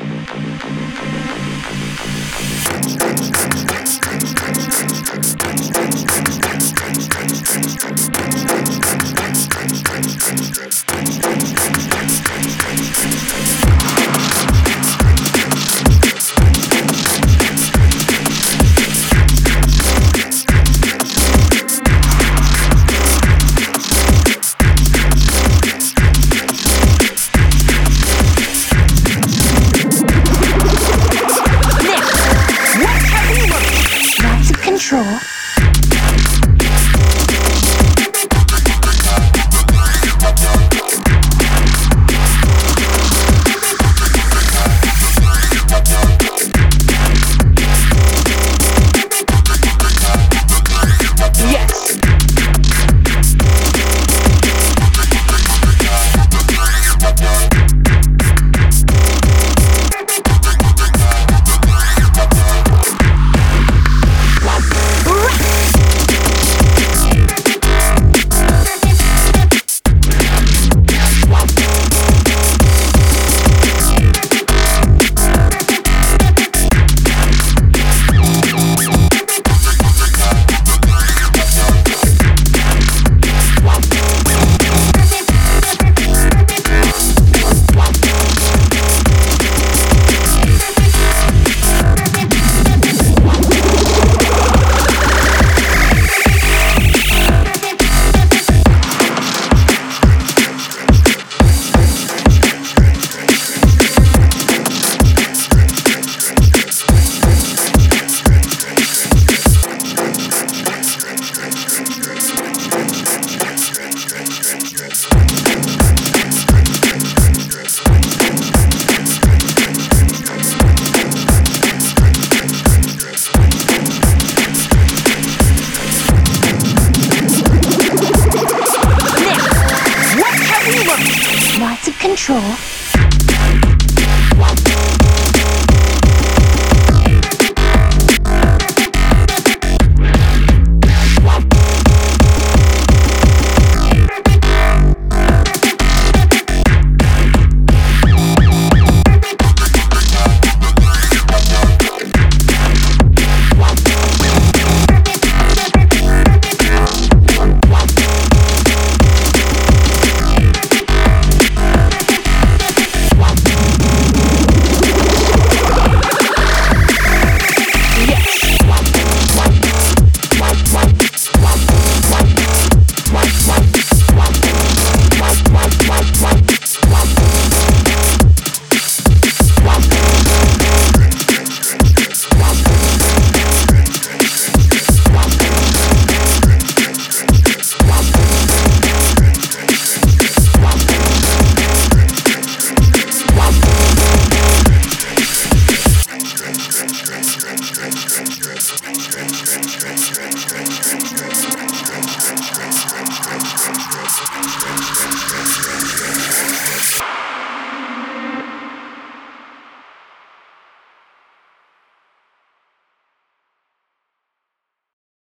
Of control. Yes! 走啊